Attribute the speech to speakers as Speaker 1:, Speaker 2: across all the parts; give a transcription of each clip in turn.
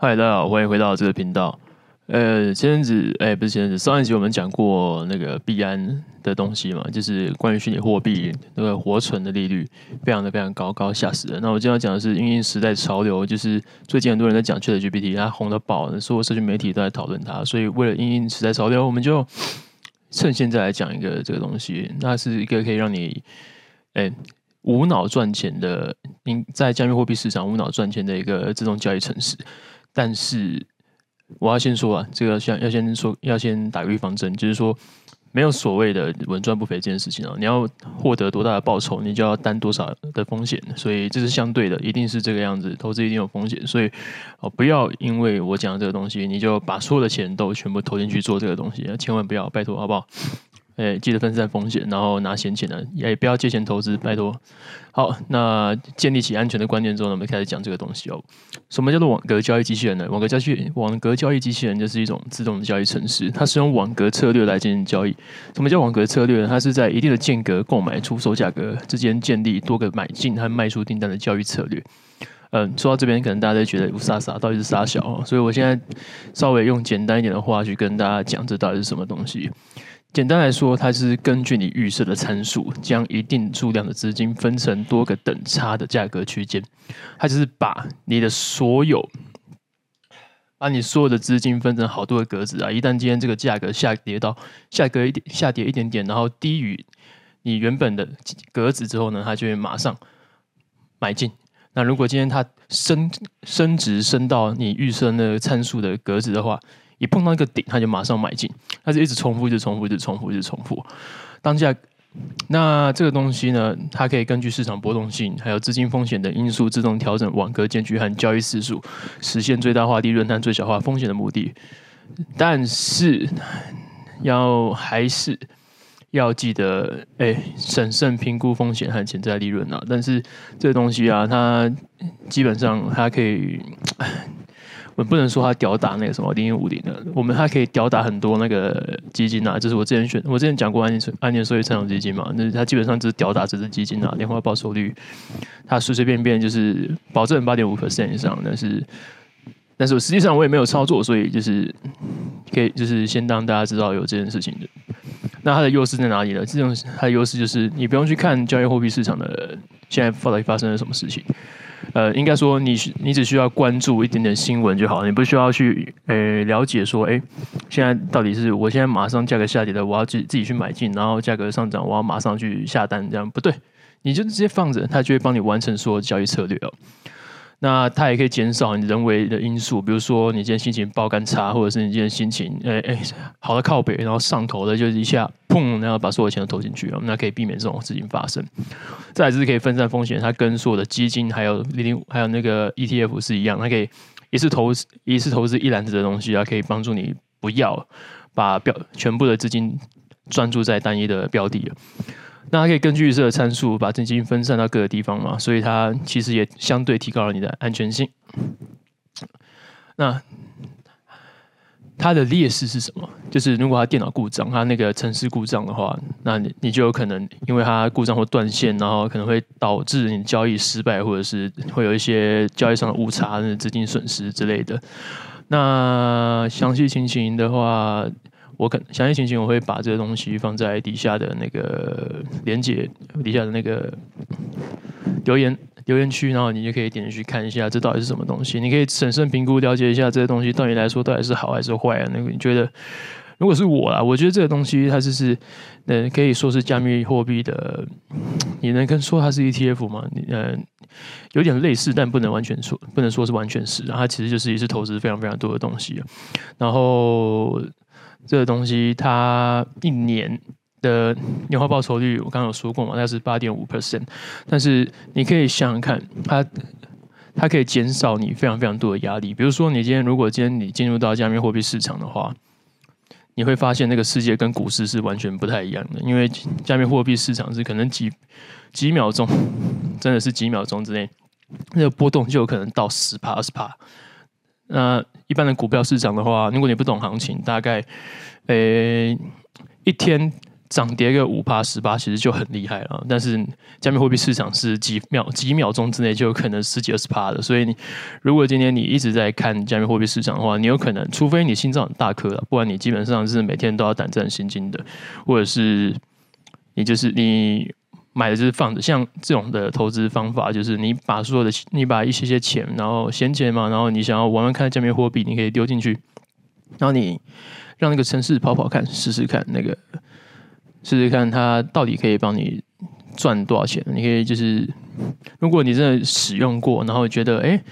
Speaker 1: 嗨，大家好，欢迎回到这个频道。呃，前阵子，哎，不是前阵子，上一集我们讲过那个币安的东西嘛，就是关于虚拟货币那个活存的利率非常的非常高，高吓死人。那我今天要讲的是因应时代潮流，就是最近很多人在讲 ChatGPT，它红的爆，所有社群媒体都在讨论它，所以为了因应时代潮流，我们就趁现在来讲一个这个东西，那是一个可以让你，哎。无脑赚钱的，在加密货币市场无脑赚钱的一个自动交易程式，但是我要先说啊，这个先要先说，要先打个预防针，就是说没有所谓的稳赚不赔这件事情啊。你要获得多大的报酬，你就要担多少的风险，所以这是相对的，一定是这个样子。投资一定有风险，所以哦，不要因为我讲的这个东西，你就把所有的钱都全部投进去做这个东西，千万不要，拜托，好不好？哎，记得分散风险，然后拿闲钱的，也不要借钱投资，拜托。好，那建立起安全的观念之后呢，我们开始讲这个东西哦。什么叫做网格交易机器人呢？网格交易网格交易机器人就是一种自动的交易程式，它使用网格策略来进行交易。什么叫网格策略呢？它是在一定的间隔购买、出售价格之间建立多个买进和卖出订单的交易策略。嗯，说到这边，可能大家都觉得傻傻，到底是啥小哦？所以我现在稍微用简单一点的话去跟大家讲，这到底是什么东西。简单来说，它是根据你预设的参数，将一定数量的资金分成多个等差的价格区间。它就是把你的所有，把你所有的资金分成好多个格子啊。一旦今天这个价格下跌到下格一点，下跌一点点，然后低于你原本的格子之后呢，它就会马上买进。那如果今天它升升值升到你预设那个参数的格子的话，一碰到一个顶，它就马上买进，它是一直重复，一直重复，一直重复，一直重复。当下，那这个东西呢，它可以根据市场波动性，还有资金风险的因素，自动调整网格间距和交易次数，实现最大化利润和最小化风险的目的。但是，要还是要记得，哎，审慎评估风险和潜在利润啊。但是这东西啊，它基本上它可以。我不能说它吊打那个什么零零五零的，我们还可以吊打很多那个基金啊，就是我之前选，我之前讲过安年安年收益成长基金嘛，那它基本上只是吊打这支基金啊，年化报酬率，它随随便便就是保证八点五 percent 以上，但是，但是我实际上我也没有操作，所以就是可以就是先让大家知道有这件事情的。那它的优势在哪里呢？这种它的优势就是你不用去看交易货币市场的现在到底发生了什么事情。呃，应该说你你只需要关注一点点新闻就好了，你不需要去呃了解说，哎，现在到底是我现在马上价格下跌了，我要自自己去买进，然后价格上涨，我要马上去下单，这样不对，你就直接放着，它就会帮你完成所有交易策略哦。那它也可以减少你人为的因素，比如说你今天心情爆肝差，或者是你今天心情哎哎好的靠北，然后上头的就是一下砰，然后把所有钱都投进去了，那可以避免这种事情发生。再来就是可以分散风险，它跟所有的基金还有零零还有那个 ETF 是一样，它可以一次投一次投资一篮子的东西啊，可以帮助你不要把标全部的资金专注在单一的标的。那它可以根据预设的参数把资金分散到各个地方嘛，所以它其实也相对提高了你的安全性。那它的劣势是什么？就是如果它电脑故障，它那个程式故障的话，那你你就有可能因为它故障或断线，然后可能会导致你交易失败，或者是会有一些交易上的误差、资金损失之类的。那详细情形的话。我可详细情形，我会把这个东西放在底下的那个连接底下的那个留言留言区，然后你就可以点进去看一下，这到底是什么东西。你可以审慎评估了解一下这个东西对你来说到底是好还是坏啊？那个你觉得，如果是我啊，我觉得这个东西它就是，呃，可以说是加密货币的，你能跟说它是 ETF 吗？你呃，有点类似，但不能完全说，不能说是完全是，它其实就是一次投资非常非常多的东西，然后。这个东西它一年的年化报酬率，我刚刚有说过嘛，那是八点五 percent。但是你可以想想看，它它可以减少你非常非常多的压力。比如说，你今天如果今天你进入到加密货币市场的话，你会发现那个世界跟股市是完全不太一样的，因为加密货币市场是可能几几秒钟，真的是几秒钟之内，那个波动就有可能到十帕二十帕。那一般的股票市场的话，如果你不懂行情，大概，呃，一天涨跌个五趴十趴，其实就很厉害了。但是加密货币市场是几秒几秒钟之内就有可能十几二十趴的，所以你如果今天你一直在看加密货币市场的话，你有可能，除非你心脏很大颗了，不然你基本上是每天都要胆战心惊的，或者是你就是你买的就是放着。像这种的投资方法，就是你把所有的你把一些些钱，然后闲钱嘛，然后你想要玩玩看加密货币，你可以丢进去，然后你让那个城市跑跑看，试试看那个。试试看，它到底可以帮你赚多少钱？你可以就是，如果你真的使用过，然后觉得，哎，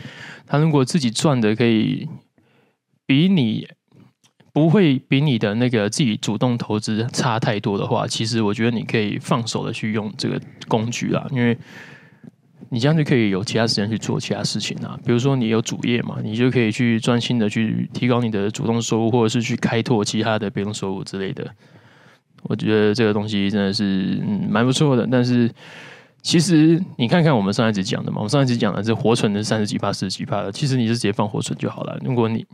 Speaker 1: 它如果自己赚的可以比你不会比你的那个自己主动投资差太多的话，其实我觉得你可以放手的去用这个工具啦，因为你这样就可以有其他时间去做其他事情啊。比如说你有主业嘛，你就可以去专心的去提高你的主动收入，或者是去开拓其他的被动收入之类的。我觉得这个东西真的是嗯蛮不错的，但是其实你看看我们上一集讲的嘛，我们上一集讲的是活存的三十几趴、四十几趴的，其实你是直接放活存就好了。如果你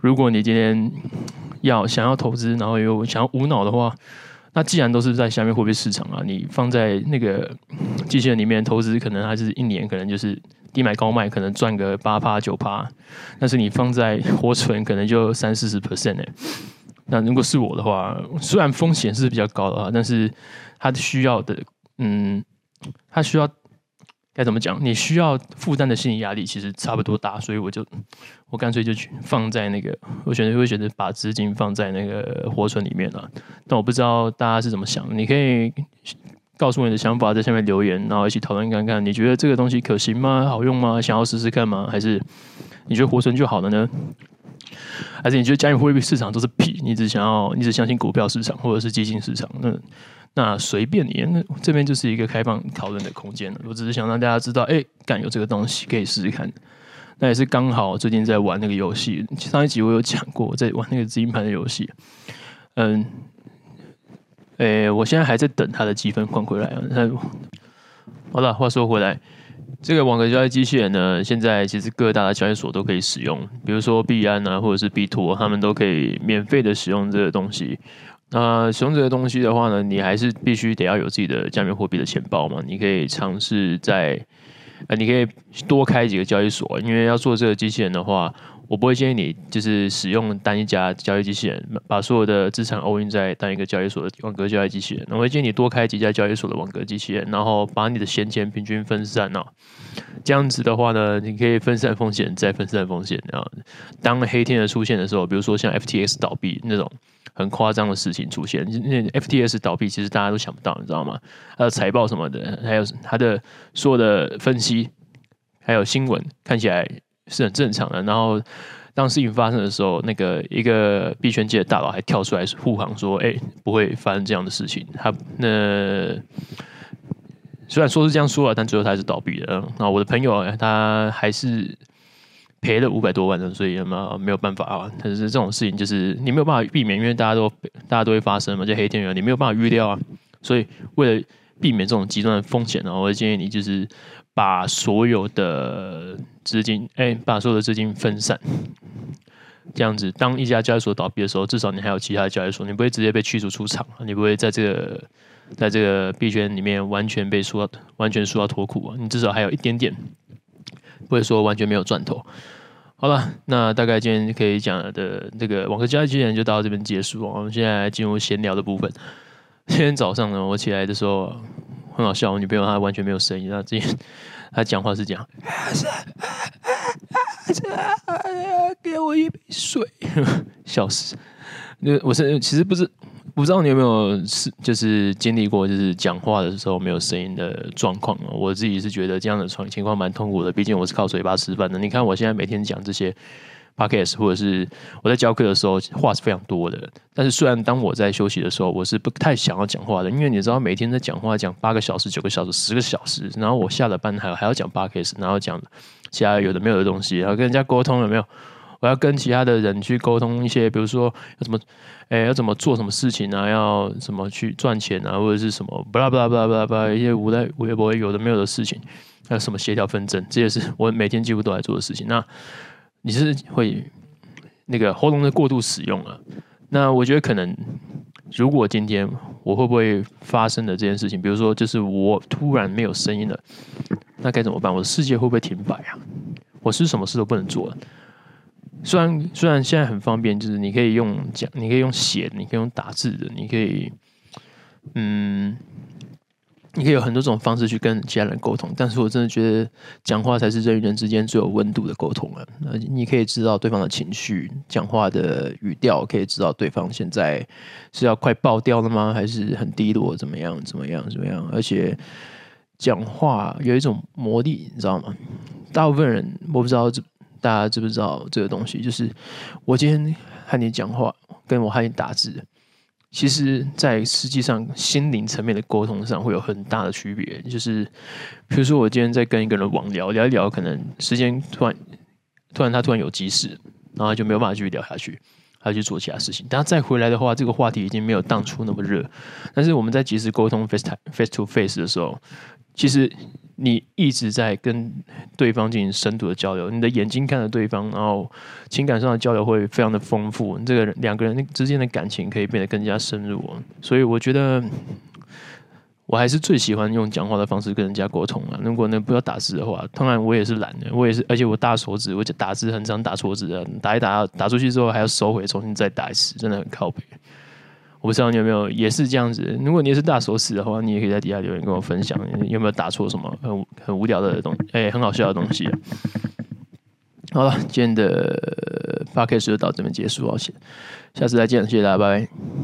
Speaker 1: 如果你今天要想要投资，然后又想要无脑的话，那既然都是在下面货币市场啊，你放在那个机器人里面投资，可能还是一年可能就是低买高卖，可能赚个八趴九趴，但是你放在活存，可能就三四十 percent 哎。那如果是我的话，虽然风险是比较高的啊，但是它需要的，嗯，它需要该怎么讲？你需要负担的心理压力其实差不多大，所以我就我干脆就去放在那个，我选择会选择把资金放在那个活存里面了。但我不知道大家是怎么想，你可以告诉我你的想法，在下面留言，然后一起讨论看看，你觉得这个东西可行吗？好用吗？想要试试看吗？还是你觉得活存就好了呢？还是你觉得加密货币市场都是屁？你只想要，你只相信股票市场或者是基金市场？那那随便你，那这边就是一个开放讨论的空间。我只是想让大家知道，哎、欸，敢有这个东西可以试试看。那也是刚好最近在玩那个游戏，上一集我有讲过，在玩那个资金盘的游戏。嗯，哎、我现在还在等他的积分换回来啊。那好了，话说回来。这个网格交易机器人呢，现在其实各大的交易所都可以使用，比如说币安啊，或者是币托，他们都可以免费的使用这个东西。那使用这个东西的话呢，你还是必须得要有自己的加密货币的钱包嘛。你可以尝试在，呃，你可以多开几个交易所，因为要做这个机器人的话。我不会建议你就是使用单一家交易机器人，把所有的资产 all in 在单一个交易所的网格交易机器人。我会建议你多开几家交易所的网格机器人，然后把你的闲钱平均分散哦。这样子的话呢，你可以分散风险，再分散风险。然后当黑天鹅出现的时候，比如说像 FTX 倒闭那种很夸张的事情出现，那 FTX 倒闭其实大家都想不到，你知道吗？它的财报什么的，还有它的所有的分析，还有新闻，看起来。是很正常的。然后，当事情发生的时候，那个一个币圈界的大佬还跳出来护航，说：“哎，不会发生这样的事情。”他那虽然说是这样说了，但最后他还是倒闭了。那我的朋友他还是赔了五百多万的，所以嘛没有办法啊。但是这种事情就是你没有办法避免，因为大家都大家都会发生嘛，就黑天鹅你没有办法预料啊。所以为了避免这种极端的风险呢，我会建议你就是。把所有的资金，哎、把所有的资金分散，这样子，当一家交易所倒闭的时候，至少你还有其他的交易所，你不会直接被驱逐出场，你不会在这个，在这个币圈里面完全被输到，完全输到脱裤啊，你至少还有一点点，不会说完全没有赚头。好了，那大概今天可以讲的这个网格交易机器人就到这边结束，我们现在进入闲聊的部分。今天早上呢，我起来的时候。很好笑，我女朋友她完全没有声音，她之前她讲话是这样，给我一杯水，笑死。那我是其实不是不知道你有没有是就是经历过就是讲话的时候没有声音的状况。我自己是觉得这样的状情况蛮痛苦的，毕竟我是靠嘴巴吃饭的。你看我现在每天讲这些。Podcast 或者是我在教课的时候话是非常多的，但是虽然当我在休息的时候，我是不太想要讲话的，因为你知道每天在讲话讲八个小时、九个小时、十个小时，然后我下了班还还要讲 Podcast，然后讲其他有的没有的东西，然后跟人家沟通有没有？我要跟其他的人去沟通一些，比如说要怎么，哎，要怎么做什么事情啊？要怎么去赚钱啊？或者是什么巴拉巴拉巴拉巴拉巴拉一些无赖、无微不微有的没有的事情，还有什么协调纷争，这也是我每天几乎都在做的事情。那你是会那个喉咙的过度使用了，那我觉得可能，如果今天我会不会发生的这件事情，比如说就是我突然没有声音了，那该怎么办？我的世界会不会停摆啊？我是什么事都不能做了。虽然虽然现在很方便，就是你可以用讲，你可以用写，你可以用打字的，你可以，嗯，你可以有很多种方式去跟其他人沟通。但是我真的觉得讲话才是人与人之间最有温度的沟通了。那你可以知道对方的情绪，讲话的语调，可以知道对方现在是要快爆掉了吗？还是很低落？怎么样？怎么样？怎么样？而且讲话有一种魔力，你知道吗？大部分人我不知道这。大家知不知道这个东西？就是我今天和你讲话，跟我和你打字，其实，在实际上心灵层面的沟通上会有很大的区别。就是，比如说我今天在跟一个人网聊，聊一聊，可能时间突然突然他突然有急事，然后就没有办法继续聊下去，他去做其他事情。等他再回来的话，这个话题已经没有当初那么热。但是我们在即时沟通 face time face to face 的时候，其实。你一直在跟对方进行深度的交流，你的眼睛看着对方，然后情感上的交流会非常的丰富，这个两个人之间的感情可以变得更加深入。所以我觉得，我还是最喜欢用讲话的方式跟人家沟通了。如果呢不要打字的话，当然我也是懒的，我也是，而且我大手指，我打字很常打错字的，打一打打出去之后还要收回，重新再打一次，真的很靠北。我不知道你有没有也是这样子。如果你也是大手死的话，你也可以在底下留言跟我分享，有没有打错什么很很无聊的东西，哎，很好笑的东西。好了，今天的八 K 十就到这边结束，好，下次再见，谢谢大家，拜拜。